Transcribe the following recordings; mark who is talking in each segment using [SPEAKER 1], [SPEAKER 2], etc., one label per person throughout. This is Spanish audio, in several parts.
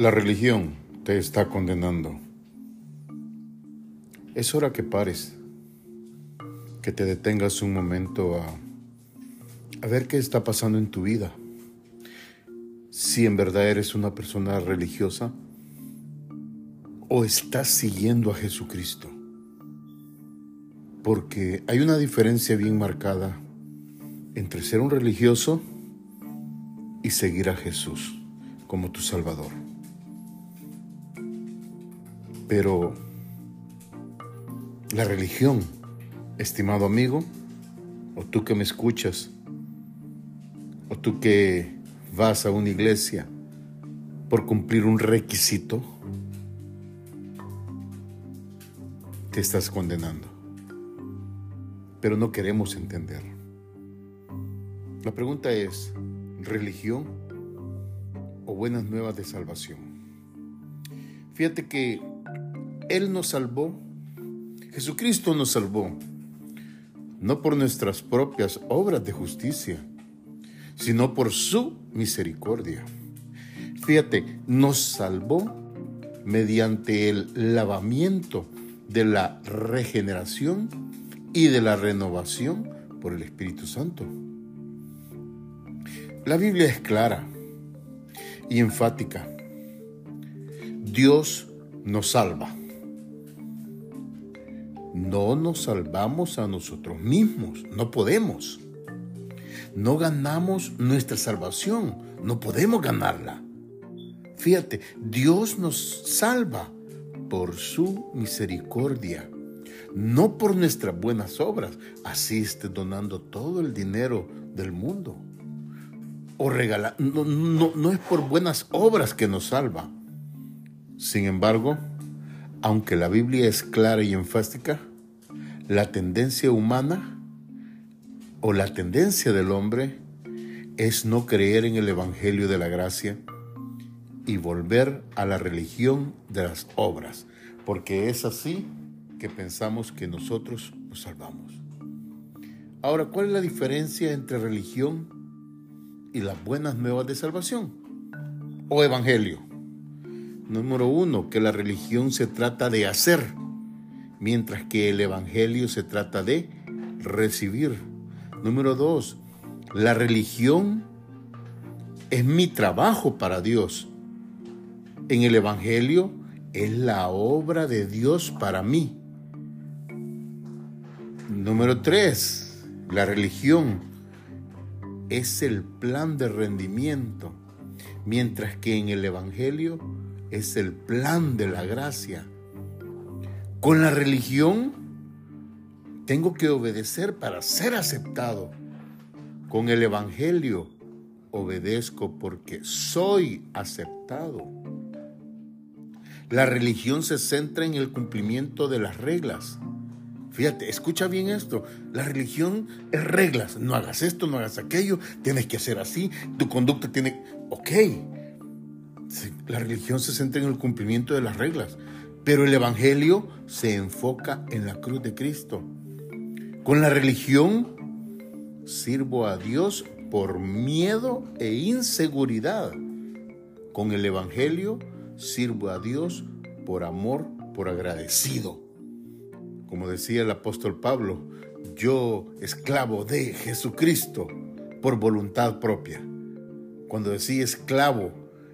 [SPEAKER 1] La religión te está condenando. Es hora que pares, que te detengas un momento a, a ver qué está pasando en tu vida. Si en verdad eres una persona religiosa o estás siguiendo a Jesucristo. Porque hay una diferencia bien marcada entre ser un religioso y seguir a Jesús como tu Salvador. Pero la religión, estimado amigo, o tú que me escuchas, o tú que vas a una iglesia por cumplir un requisito, te estás condenando. Pero no queremos entender. La pregunta es, ¿religión o buenas nuevas de salvación? Fíjate que él nos salvó, Jesucristo nos salvó, no por nuestras propias obras de justicia, sino por su misericordia. Fíjate, nos salvó mediante el lavamiento de la regeneración y de la renovación por el Espíritu Santo. La Biblia es clara y enfática. Dios nos salva no nos salvamos a nosotros mismos, no podemos. No ganamos nuestra salvación, no podemos ganarla. Fíjate, Dios nos salva por su misericordia, no por nuestras buenas obras. Así esté donando todo el dinero del mundo. O regala, no, no, no es por buenas obras que nos salva. Sin embargo, aunque la Biblia es clara y enfática, la tendencia humana o la tendencia del hombre es no creer en el Evangelio de la gracia y volver a la religión de las obras, porque es así que pensamos que nosotros nos salvamos. Ahora, ¿cuál es la diferencia entre religión y las buenas nuevas de salvación? O evangelio. Número uno, que la religión se trata de hacer, mientras que el Evangelio se trata de recibir. Número dos, la religión es mi trabajo para Dios. En el Evangelio es la obra de Dios para mí. Número tres, la religión es el plan de rendimiento, mientras que en el Evangelio es el plan de la gracia. Con la religión tengo que obedecer para ser aceptado. Con el Evangelio obedezco porque soy aceptado. La religión se centra en el cumplimiento de las reglas. Fíjate, escucha bien esto. La religión es reglas. No hagas esto, no hagas aquello. Tienes que hacer así. Tu conducta tiene... Ok, la religión se centra en el cumplimiento de las reglas, pero el Evangelio se enfoca en la cruz de Cristo. Con la religión sirvo a Dios por miedo e inseguridad. Con el Evangelio sirvo a Dios por amor, por agradecido. Como decía el apóstol Pablo, yo esclavo de Jesucristo por voluntad propia. Cuando decía esclavo,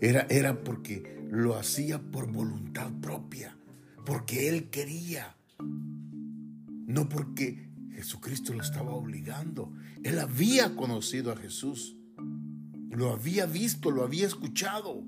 [SPEAKER 1] era, porque lo hacía por voluntad propia, porque él quería, no porque Jesucristo lo estaba obligando. Él había conocido a Jesús, lo había visto, lo había escuchado,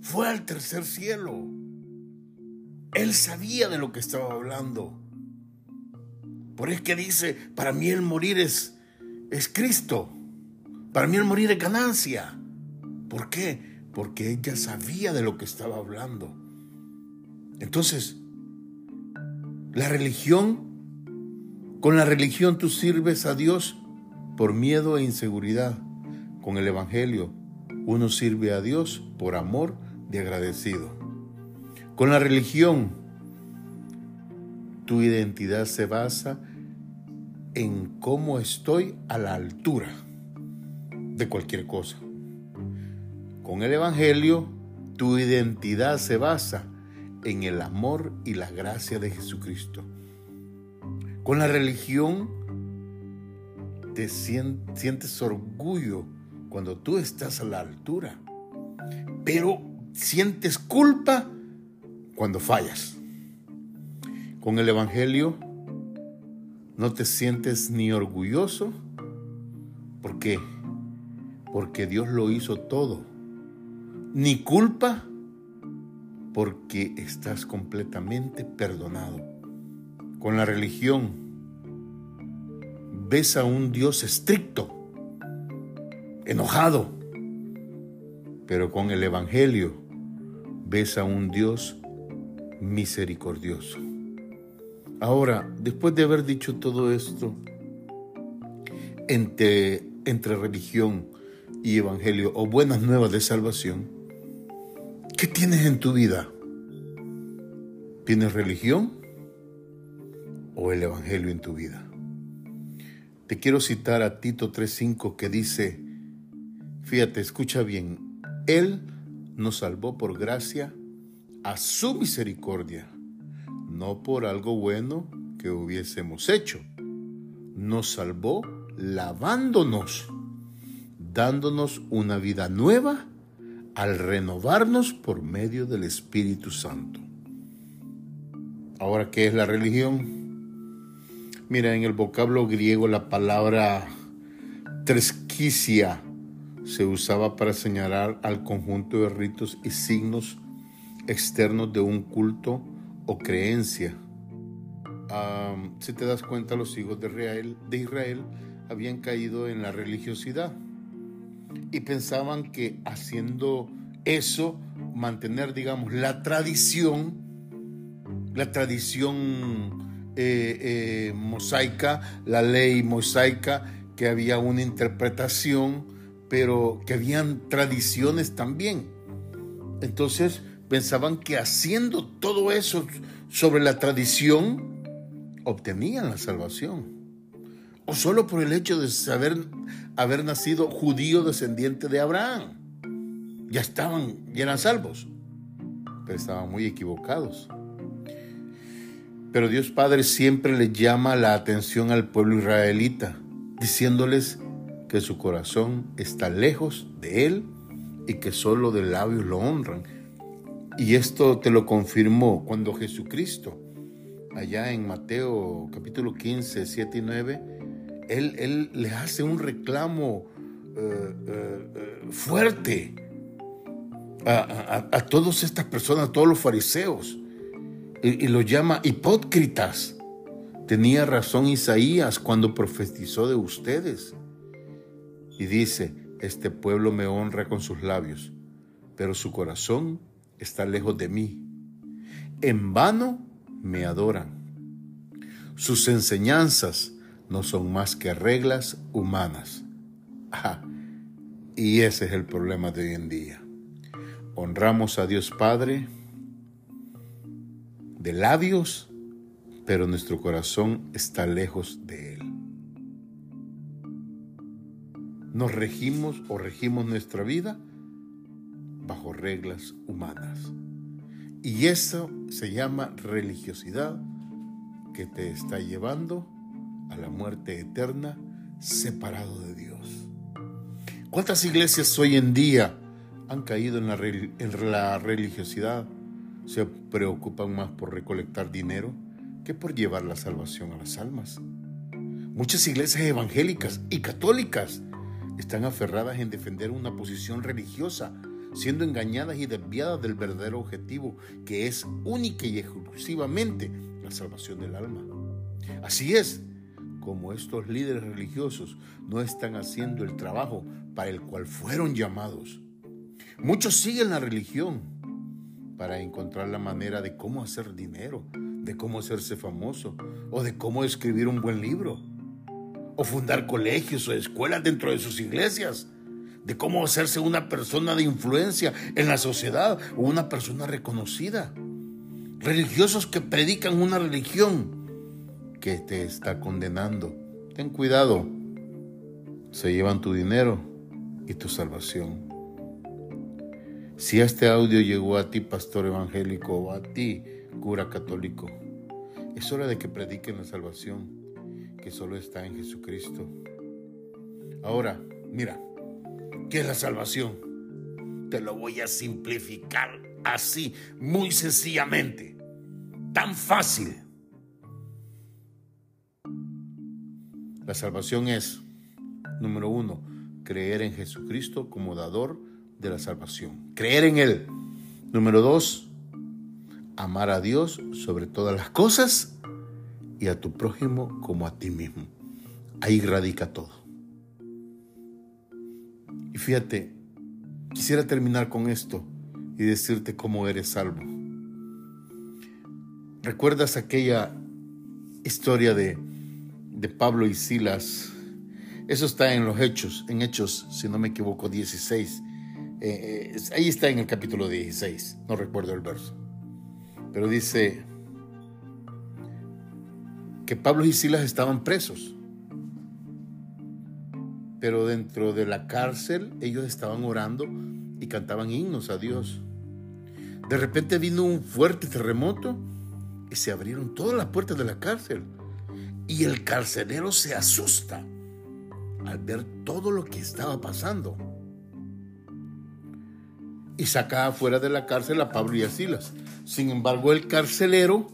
[SPEAKER 1] fue al tercer cielo. Él sabía de lo que estaba hablando. Por eso que dice, para mí el morir es, es Cristo. Para mí el morir es ganancia. ¿Por qué? Porque ella sabía de lo que estaba hablando. Entonces, la religión, con la religión tú sirves a Dios por miedo e inseguridad. Con el Evangelio, uno sirve a Dios por amor de agradecido. Con la religión, tu identidad se basa en cómo estoy a la altura de cualquier cosa. Con el Evangelio, Tu identidad se basa en el amor y la gracia de Jesucristo. Con la religión te sientes orgullo cuando tú estás a la altura, pero sientes culpa cuando fallas. Con el Evangelio no te sientes ni orgulloso. ¿Por qué? Porque Dios lo hizo todo. Ni culpa porque estás completamente perdonado. Con la religión ves a un Dios estricto, enojado, pero con el Evangelio ves a un Dios misericordioso. Ahora, después de haber dicho todo esto, entre, entre religión y evangelio o buenas nuevas de salvación, ¿qué tienes en tu vida? ¿Tienes religión o el evangelio en tu vida? Te quiero citar a Tito 3.5 que dice, fíjate, escucha bien, Él nos salvó por gracia a su misericordia no por algo bueno que hubiésemos hecho. Nos salvó lavándonos, dándonos una vida nueva al renovarnos por medio del Espíritu Santo. Ahora, ¿qué es la religión? Mira, en el vocablo griego la palabra tresquicia se usaba para señalar al conjunto de ritos y signos externos de un culto o creencia. si te das cuenta, los hijos de Israel, de Israel habían caído en la religiosidad y pensaban que haciendo eso, mantener, digamos, la tradición, la tradición eh, eh, mosaica, la ley mosaica, que había una interpretación, pero que habían tradiciones también. Entonces, pensaban que haciendo todo eso sobre la tradición obtenían la salvación. O solo por el hecho de saber haber nacido judío descendiente de Abraham. Ya estaban, ya eran salvos. Pero estaban muy equivocados. Pero Dios Padre siempre le llama la atención al pueblo israelita, diciéndoles que su corazón está lejos de Él y que solo de labios lo honran, y esto te lo confirmó cuando Jesucristo, allá en Mateo capítulo 15, 7 y 9, él, él le hace un reclamo eh, eh, fuerte a, a, todas estas personas, a todos los fariseos, y los llama hipócritas. Tenía razón Isaías cuando profetizó de ustedes. Y dice, este pueblo me honra con sus labios, pero su corazón está lejos de mí. En vano me adoran. Sus enseñanzas no son más que reglas humanas. y ese es el problema de hoy en día. Honramos a Dios Padre de labios, pero nuestro corazón está lejos de Él. Nos regimos o regimos nuestra vida bajo reglas humanas. Y eso se llama religiosidad que te está llevando a la muerte eterna separado de Dios. ¿Cuántas iglesias hoy en día han caído en la, en la religiosidad? Se preocupan más por recolectar dinero que por llevar la salvación a las almas. Muchas iglesias evangélicas y católicas están aferradas en defender una posición religiosa siendo engañadas y desviadas del verdadero objetivo, que es única y exclusivamente la salvación del alma. Así es, como estos líderes religiosos no están haciendo el trabajo para el cual fueron llamados. Muchos siguen la religión para encontrar la manera de cómo hacer dinero, de cómo hacerse famoso o de cómo escribir un buen libro o fundar colegios o escuelas dentro de sus iglesias de cómo hacerse una persona de influencia en la sociedad o una persona reconocida. Religiosos que predican una religión que te está condenando. Ten cuidado. Se llevan tu dinero y tu salvación. Si este audio llegó a ti, pastor evangélico, o a ti, cura católico, es hora de que prediquen la salvación que solo está en Jesucristo. Ahora, mira, ¿qué es la salvación? Te lo voy a simplificar así, muy sencillamente, tan fácil. La salvación es, número uno, creer en Jesucristo como dador de la salvación. Creer en Él. Número dos, amar a Dios sobre todas las cosas y a tu prójimo como a ti mismo. Ahí radica todo. Y fíjate, quisiera terminar con esto y decirte cómo eres salvo. ¿Recuerdas aquella historia de, de Pablo y Silas? Eso está en los Hechos, en Hechos, si no me equivoco, 16. Eh, eh, ahí está en el capítulo 16, no recuerdo el verso. Pero dice que Pablo y Silas estaban presos. Pero dentro de la cárcel ellos estaban orando y cantaban himnos a Dios. De repente vino un fuerte terremoto y se abrieron todas las puertas de la cárcel. Y el carcelero se asusta al ver todo lo que estaba pasando. Y sacaba fuera de la cárcel a Pablo y a Silas. Sin embargo, el carcelero,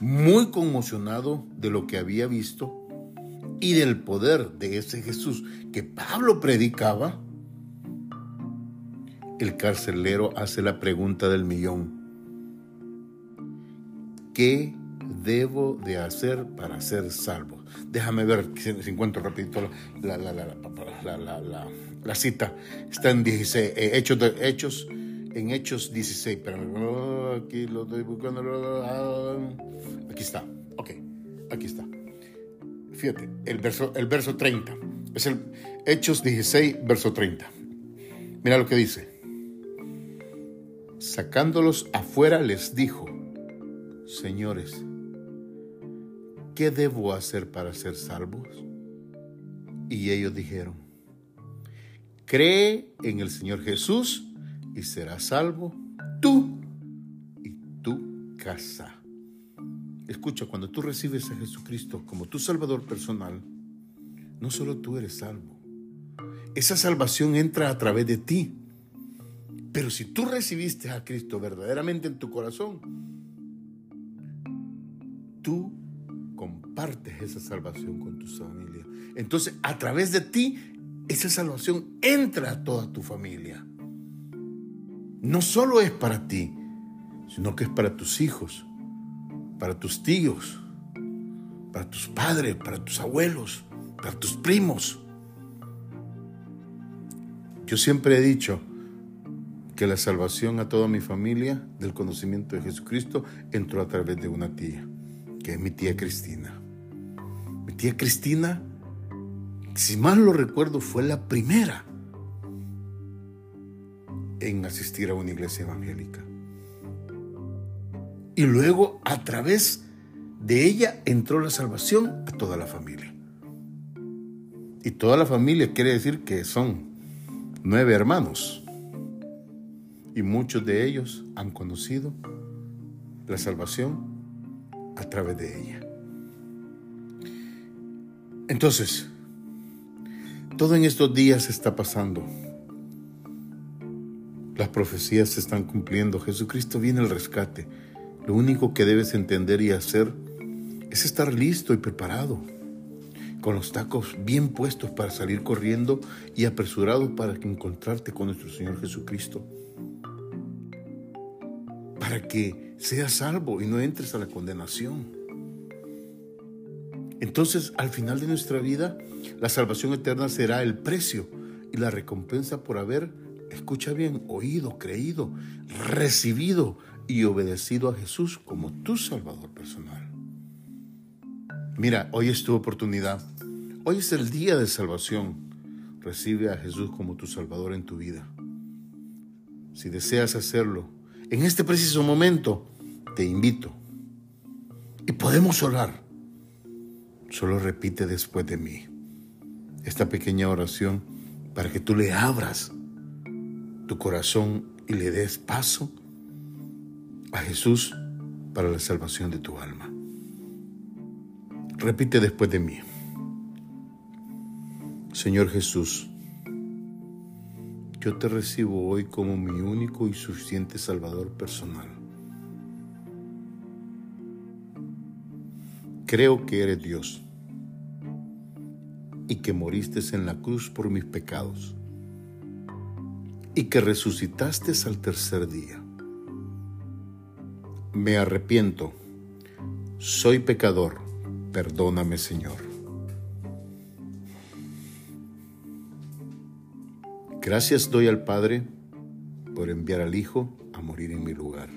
[SPEAKER 1] muy conmocionado de lo que había visto y del poder de ese Jesús que Pablo predicaba, el carcelero hace la pregunta del millón. ¿Qué debo de hacer para ser salvo? Déjame ver si encuentro rapidito la, la, cita. Está en 16, eh, Hechos, de, Hechos, en Hechos 16. Pero aquí lo estoy buscando. Aquí está. Ok, aquí está. Fíjate, el verso, el verso 30. Es el Hechos 16, verso 30. Mira lo que dice. Sacándolos afuera les dijo, Señores, ¿qué debo hacer para ser salvos? Y ellos dijeron, cree en el Señor Jesús y serás salvo tú y tu casa. Escucha, cuando tú recibes a Jesucristo como tu Salvador personal, no solo tú eres salvo, esa salvación entra a través de ti pero si tú recibiste a Cristo verdaderamente en tu corazón, tú compartes esa salvación con tu familia. Entonces, a través de ti, esa salvación entra a toda tu familia. No solo es para ti, sino que es para tus hijos, para tus tíos, para tus padres, para tus abuelos, para tus primos. Yo siempre he dicho, que la salvación a toda mi familia del conocimiento de Jesucristo entró a través de una tía, que es mi tía Cristina. Tía Cristina, si mal lo recuerdo, fue la primera en asistir a una iglesia evangélica. Y luego a través de ella entró la salvación a toda la familia. Y toda la familia quiere decir que son nueve hermanos y muchos de ellos han conocido la salvación a través de ella. Entonces, todo en estos días está pasando. Las profecías se están cumpliendo. Jesucristo viene al rescate. Lo único que debes entender y hacer es estar listo y preparado, con los tacos bien puestos para salir corriendo y apresurado para encontrarte con nuestro Señor Jesucristo para que seas salvo y no entres a la condenación. Entonces, al final de nuestra vida, la salvación eterna será el precio y la recompensa por haber, escucha bien, oído, creído, recibido y obedecido a Jesús como tu Salvador personal. Mira, hoy es tu oportunidad. Hoy es el día de salvación. Recibe a Jesús como tu Salvador en tu vida. Si deseas hacerlo, en este preciso momento, te invito. Y podemos orar. Solo repite después de mí esta pequeña oración para que tú le abras tu corazón y le des paso a Jesús para la salvación de tu alma. Repite después de mí. Señor Jesús, yo te recibo hoy como mi único y suficiente Salvador personal. Creo que eres Dios y que moriste en la cruz por mis pecados y que resucitaste al tercer día. Me arrepiento, soy pecador, perdóname Señor. Gracias doy al Padre por enviar al Hijo a morir en mi lugar.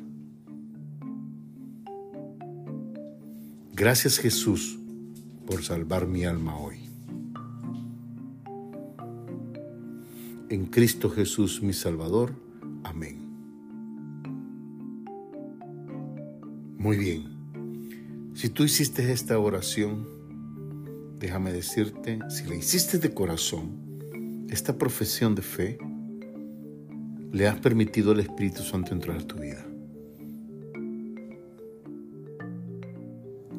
[SPEAKER 1] Gracias Jesús por salvar mi alma hoy. En Cristo Jesús mi Salvador. Amén. Muy bien. Si tú hiciste esta oración, déjame decirte, si la hiciste de corazón, esta profesión de fe, le has permitido al Espíritu Santo entrar a tu vida.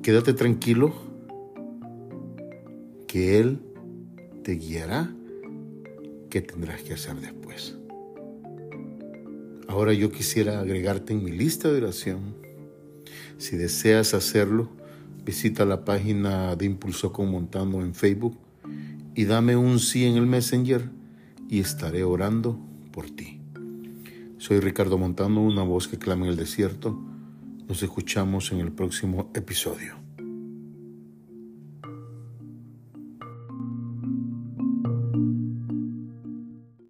[SPEAKER 1] Quédate tranquilo que Él te guiará qué tendrás que hacer después. Ahora yo quisiera agregarte en mi lista de oración. Si deseas hacerlo, visita la página de Impulso con Montano en Facebook y dame un sí en el Messenger y estaré orando por ti. Soy Ricardo Montano, una voz que clama en el desierto. Nos escuchamos en el próximo episodio.